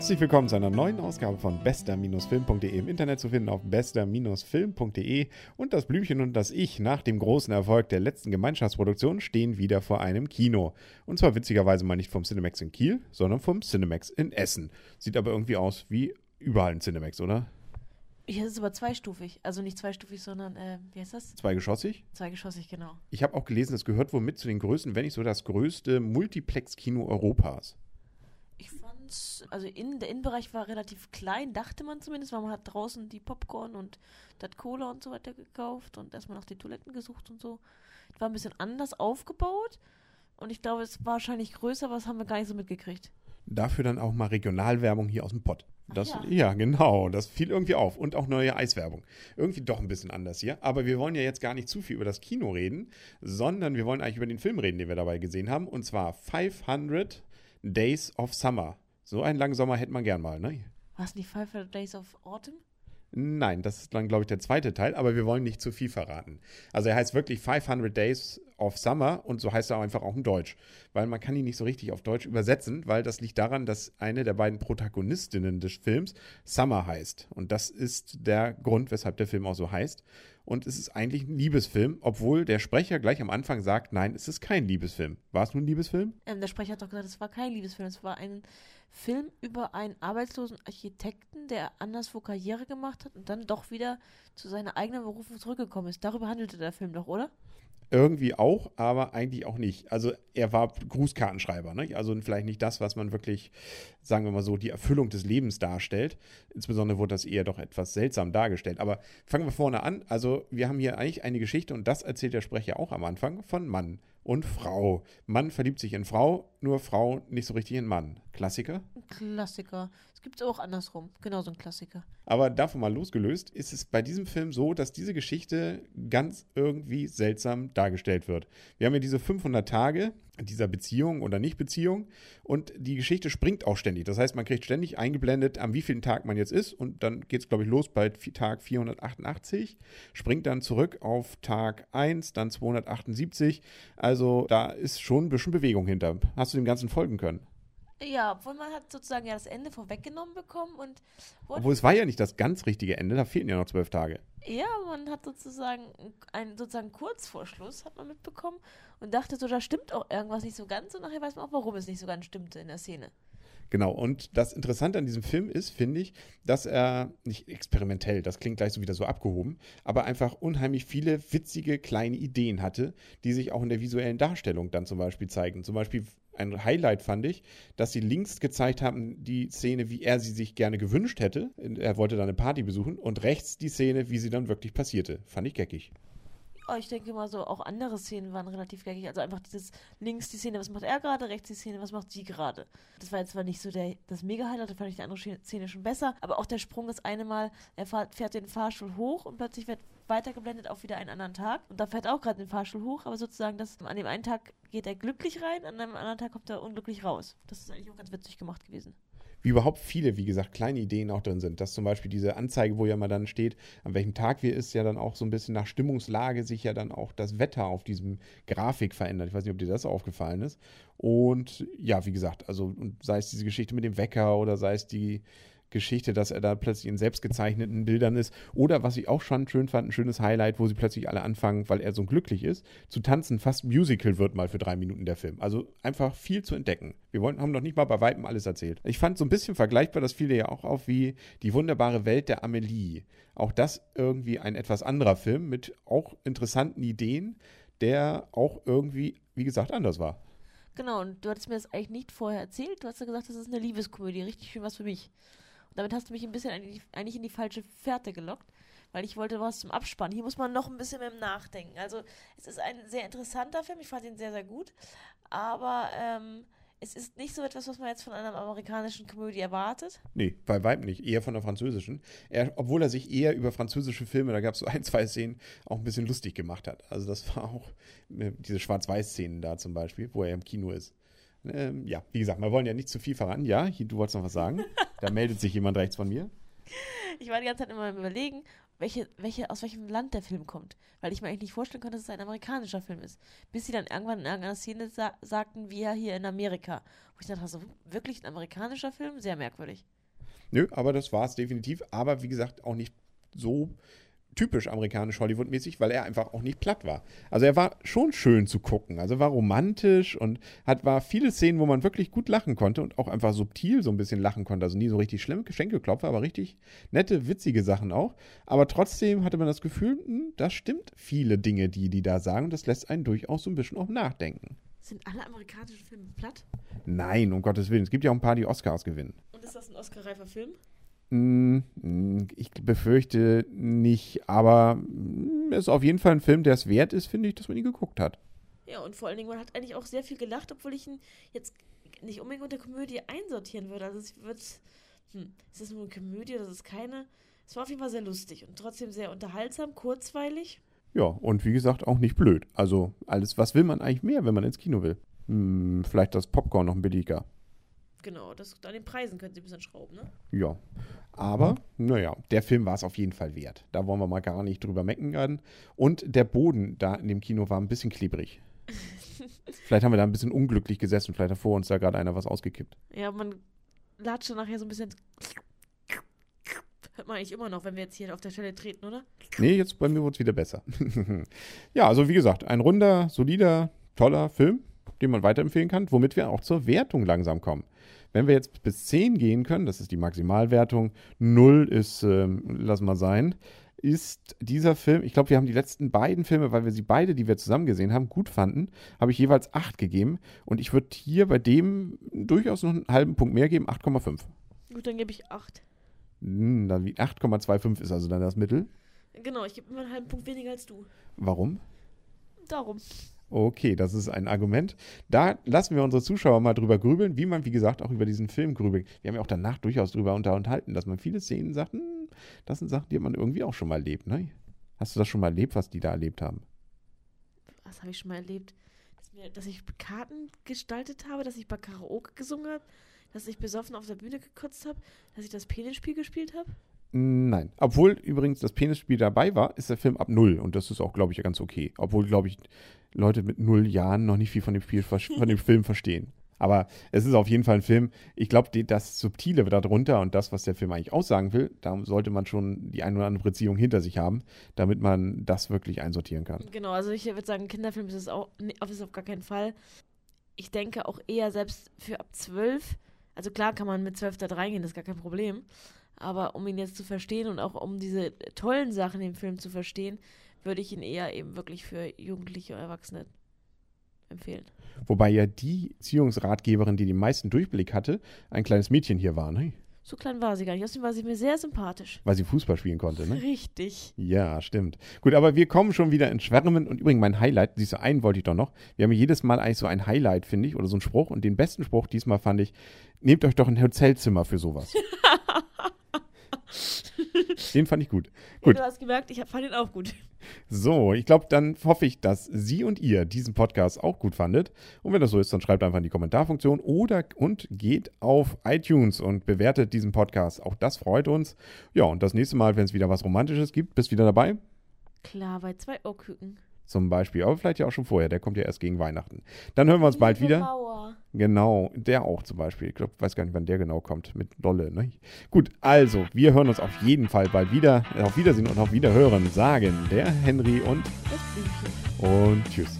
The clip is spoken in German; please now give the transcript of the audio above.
Herzlich willkommen zu einer neuen Ausgabe von bester-film.de im Internet zu finden auf bester-film.de und das Blümchen und das Ich nach dem großen Erfolg der letzten Gemeinschaftsproduktion stehen wieder vor einem Kino. Und zwar witzigerweise mal nicht vom Cinemax in Kiel, sondern vom Cinemax in Essen. Sieht aber irgendwie aus wie überall ein Cinemax, oder? Hier ist es aber zweistufig. Also nicht zweistufig, sondern, äh, wie heißt das? Zweigeschossig? Zweigeschossig, genau. Ich habe auch gelesen, es gehört wohl mit zu den größten, wenn nicht so das größte Multiplex-Kino Europas. Ich fand's, also in, der Innenbereich war relativ klein, dachte man zumindest, weil man hat draußen die Popcorn und das Cola und so weiter gekauft und erstmal nach den Toiletten gesucht und so. War ein bisschen anders aufgebaut und ich glaube, es war wahrscheinlich größer, aber das haben wir gar nicht so mitgekriegt. Dafür dann auch mal Regionalwerbung hier aus dem Pott. Das, ja. ja. genau. Das fiel irgendwie auf. Und auch neue Eiswerbung. Irgendwie doch ein bisschen anders hier. Aber wir wollen ja jetzt gar nicht zu viel über das Kino reden, sondern wir wollen eigentlich über den Film reden, den wir dabei gesehen haben. Und zwar 500 Days of Summer. So einen langen Sommer hätte man gern mal, ne? War es nicht 500 Days of Autumn? Nein, das ist dann, glaube ich, der zweite Teil, aber wir wollen nicht zu viel verraten. Also er heißt wirklich 500 Days of Summer und so heißt er einfach auch in Deutsch. Weil man kann ihn nicht so richtig auf Deutsch übersetzen, weil das liegt daran, dass eine der beiden Protagonistinnen des Films Summer heißt. Und das ist der Grund, weshalb der Film auch so heißt. Und es ist eigentlich ein Liebesfilm, obwohl der Sprecher gleich am Anfang sagt, nein, es ist kein Liebesfilm. War es nun ein Liebesfilm? Ähm, der Sprecher hat doch gesagt, es war kein Liebesfilm, es war ein Film über einen arbeitslosen Architekten, der anderswo Karriere gemacht hat und dann doch wieder zu seiner eigenen Berufung zurückgekommen ist. Darüber handelte der Film doch, oder? Irgendwie auch, aber eigentlich auch nicht. Also er war Grußkartenschreiber, ne? also vielleicht nicht das, was man wirklich, sagen wir mal so, die Erfüllung des Lebens darstellt. Insbesondere wurde das eher doch etwas seltsam dargestellt. Aber fangen wir vorne an. Also wir haben hier eigentlich eine Geschichte und das erzählt der Sprecher auch am Anfang von Mann und Frau. Mann verliebt sich in Frau, nur Frau nicht so richtig in Mann. Klassiker? Klassiker. Es gibt es auch andersrum. Genauso ein Klassiker. Aber davon mal losgelöst, ist es bei diesem Film so, dass diese Geschichte ganz irgendwie seltsam dargestellt wird. Wir haben ja diese 500 Tage dieser Beziehung oder Nicht-Beziehung und die Geschichte springt auch ständig. Das heißt, man kriegt ständig eingeblendet, am wievielten Tag man jetzt ist und dann geht es, glaube ich, los bei Tag 488, springt dann zurück auf Tag 1, dann 278. Also da ist schon ein bisschen Bewegung hinter. Hast du dem Ganzen folgen können? Ja, obwohl man hat sozusagen ja das Ende vorweggenommen bekommen und. Obwohl es war ja nicht das ganz richtige Ende, da fehlten ja noch zwölf Tage. Ja, man hat sozusagen einen sozusagen Kurzvorschluss hat man mitbekommen und dachte so, da stimmt auch irgendwas nicht so ganz und nachher weiß man auch, warum es nicht so ganz stimmte in der Szene. Genau, und das Interessante an diesem Film ist, finde ich, dass er nicht experimentell, das klingt gleich so wieder so abgehoben, aber einfach unheimlich viele witzige kleine Ideen hatte, die sich auch in der visuellen Darstellung dann zum Beispiel zeigen. Zum Beispiel ein Highlight fand ich, dass sie links gezeigt haben, die Szene, wie er sie sich gerne gewünscht hätte. Er wollte dann eine Party besuchen und rechts die Szene, wie sie dann wirklich passierte. Fand ich geckig. Oh, ich denke mal so, auch andere Szenen waren relativ geckig. Also einfach dieses links die Szene, was macht er gerade, rechts die Szene, was macht sie gerade. Das war jetzt zwar nicht so der, das Mega-Highlight, da fand ich die andere Szene schon besser, aber auch der Sprung das eine Mal, er fährt, fährt den Fahrstuhl hoch und plötzlich wird weitergeblendet auf wieder einen anderen Tag. Und da fährt auch gerade den Fahrstuhl hoch, aber sozusagen, das, an dem einen Tag geht er glücklich rein, an einem anderen Tag kommt er unglücklich raus. Das ist eigentlich auch ganz witzig gemacht gewesen wie überhaupt viele, wie gesagt, kleine Ideen auch drin sind. Dass zum Beispiel diese Anzeige, wo ja mal dann steht, an welchem Tag wir ist, ja dann auch so ein bisschen nach Stimmungslage sich ja dann auch das Wetter auf diesem Grafik verändert. Ich weiß nicht, ob dir das aufgefallen ist. Und ja, wie gesagt, also sei es diese Geschichte mit dem Wecker oder sei es die Geschichte, dass er da plötzlich in selbstgezeichneten Bildern ist. Oder was ich auch schon schön fand, ein schönes Highlight, wo sie plötzlich alle anfangen, weil er so glücklich ist, zu tanzen. Fast Musical wird mal für drei Minuten der Film. Also einfach viel zu entdecken. Wir wollen, haben noch nicht mal bei Weitem alles erzählt. Ich fand so ein bisschen vergleichbar, das fiel dir ja auch auf, wie die wunderbare Welt der Amelie. Auch das irgendwie ein etwas anderer Film mit auch interessanten Ideen, der auch irgendwie, wie gesagt, anders war. Genau, und du hattest mir das eigentlich nicht vorher erzählt. Du hast ja gesagt, das ist eine Liebeskomödie. Richtig schön was für mich. Damit hast du mich ein bisschen eigentlich in die falsche Fährte gelockt, weil ich wollte was zum Abspannen. Hier muss man noch ein bisschen mehr nachdenken. Also es ist ein sehr interessanter Film, ich fand ihn sehr, sehr gut, aber ähm, es ist nicht so etwas, was man jetzt von einer amerikanischen Komödie erwartet. Nee, bei Weib nicht, eher von der französischen. Er, obwohl er sich eher über französische Filme, da gab es so ein, zwei Szenen, auch ein bisschen lustig gemacht hat. Also das war auch äh, diese Schwarz-Weiß-Szenen da zum Beispiel, wo er im Kino ist. Ähm, ja, wie gesagt, wir wollen ja nicht zu viel verraten. Ja, du wolltest noch was sagen. Da meldet sich jemand rechts von mir. Ich war die ganze Zeit immer Überlegen, welche, welche, aus welchem Land der Film kommt. Weil ich mir eigentlich nicht vorstellen konnte, dass es ein amerikanischer Film ist. Bis sie dann irgendwann in irgendeiner Szene sa sagten, wir hier in Amerika. Wo ich dachte, so, wirklich ein amerikanischer Film? Sehr merkwürdig. Nö, aber das war es definitiv. Aber wie gesagt, auch nicht so typisch amerikanisch Hollywood-mäßig, weil er einfach auch nicht platt war. Also er war schon schön zu gucken. Also er war romantisch und hat war viele Szenen, wo man wirklich gut lachen konnte und auch einfach subtil so ein bisschen lachen konnte. Also nie so richtig schlimm Geschenkeklopfer, aber richtig nette, witzige Sachen auch. Aber trotzdem hatte man das Gefühl, hm, das stimmt viele Dinge, die die da sagen. Und das lässt einen durchaus so ein bisschen auch nachdenken. Sind alle amerikanischen Filme platt? Nein, um Gottes Willen. Es gibt ja auch ein paar, die Oscars gewinnen. Und ist das ein Oscar-reifer Film? Mm, mm, Ich befürchte nicht, aber es ist auf jeden Fall ein Film, der es wert ist, finde ich, dass man ihn geguckt hat. Ja, und vor allen Dingen, man hat eigentlich auch sehr viel gelacht, obwohl ich ihn jetzt nicht unbedingt unter Komödie einsortieren würde. Also es wird, hm, ist das nur eine Komödie oder ist es keine? Es war auf jeden Fall sehr lustig und trotzdem sehr unterhaltsam, kurzweilig. Ja, und wie gesagt, auch nicht blöd. Also, alles, was will man eigentlich mehr, wenn man ins Kino will? Hm, vielleicht das Popcorn noch ein billiger. Genau, das, an den Preisen können sie ein bisschen schrauben, ne? Ja. Aber, naja, der Film war es auf jeden Fall wert. Da wollen wir mal gar nicht drüber meckern. Und der Boden da in dem Kino war ein bisschen klebrig. vielleicht haben wir da ein bisschen unglücklich gesessen. Vielleicht hat vor uns da gerade einer was ausgekippt. Ja, man latscht nachher so ein bisschen. Hört man eigentlich immer noch, wenn wir jetzt hier auf der Stelle treten, oder? Nee, jetzt bei mir wurde es wieder besser. ja, also wie gesagt, ein runder, solider, toller Film, den man weiterempfehlen kann, womit wir auch zur Wertung langsam kommen. Wenn wir jetzt bis 10 gehen können, das ist die Maximalwertung, 0 ist, ähm, lass mal sein, ist dieser Film, ich glaube, wir haben die letzten beiden Filme, weil wir sie beide, die wir zusammen gesehen haben, gut fanden, habe ich jeweils 8 gegeben. Und ich würde hier bei dem durchaus noch einen halben Punkt mehr geben, 8,5. Gut, dann gebe ich 8. Hm, dann wie- 8,25 ist also dann das Mittel. Genau, ich gebe immer einen halben Punkt weniger als du. Warum? Darum. Okay, das ist ein Argument. Da lassen wir unsere Zuschauer mal drüber grübeln, wie man, wie gesagt, auch über diesen Film grübelt. Wir haben ja auch danach durchaus drüber unter- unterhalten, dass man viele Szenen sagt, hm, das sind Sachen, die man irgendwie auch schon mal erlebt, ne? Hast du das schon mal erlebt, was die da erlebt haben? Was habe ich schon mal erlebt? Dass, mir, dass ich Karten gestaltet habe, dass ich bei Karaoke gesungen habe, dass ich besoffen auf der Bühne gekotzt habe, dass ich das Penisspiel gespielt habe. Nein. Obwohl übrigens das Penisspiel dabei war, ist der Film ab null und das ist auch, glaube ich, ganz okay. Obwohl, glaube ich, Leute mit null Jahren noch nicht viel von dem, Spiel, von dem Film verstehen. Aber es ist auf jeden Fall ein Film. Ich glaube, das Subtile darunter und das, was der Film eigentlich aussagen will, da sollte man schon die eine oder andere Beziehung hinter sich haben, damit man das wirklich einsortieren kann. Genau, also ich würde sagen, Kinderfilm ist es auch ist auf gar keinen Fall. Ich denke auch eher selbst für ab 12. Also klar kann man mit 12 da reingehen, das ist gar kein Problem. Aber um ihn jetzt zu verstehen und auch um diese tollen Sachen im Film zu verstehen, würde ich ihn eher eben wirklich für Jugendliche und Erwachsene empfehlen. Wobei ja die Erziehungsratgeberin, die den meisten Durchblick hatte, ein kleines Mädchen hier war, ne? So klein war sie gar nicht. Außerdem war sie mir sehr sympathisch. Weil sie Fußball spielen konnte, ne? Richtig. Ja, stimmt. Gut, aber wir kommen schon wieder ins Schwärmen. Und übrigens, mein Highlight, siehst du, einen wollte ich doch noch. Wir haben jedes Mal eigentlich so ein Highlight, finde ich, oder so einen Spruch. Und den besten Spruch diesmal fand ich, nehmt euch doch ein Hotelzimmer für sowas. den fand ich gut. Ja, Gut. du hast gemerkt, ich fand ihn auch gut. So, ich glaube, dann hoffe ich, dass Sie und ihr diesen Podcast auch gut fandet. Und wenn das so ist, dann schreibt einfach in die Kommentarfunktion oder und geht auf iTunes und bewertet diesen Podcast. Auch das freut uns. Ja, und das nächste Mal, wenn es wieder was Romantisches gibt, bist wieder dabei. Klar, bei zwei Ohrküken. Zum Beispiel, aber vielleicht ja auch schon vorher. Der kommt ja erst gegen Weihnachten. Dann hören wir uns bald Liebe wieder. Mauer. Genau, der auch zum Beispiel. Ich glaube, weiß gar nicht, wann der genau kommt. Mit Dolle, ne? Gut, also, wir hören uns auf jeden Fall bald wieder. Auf Wiedersehen und auf Wiederhören sagen der Henry und, Das Blümchen. und tschüss.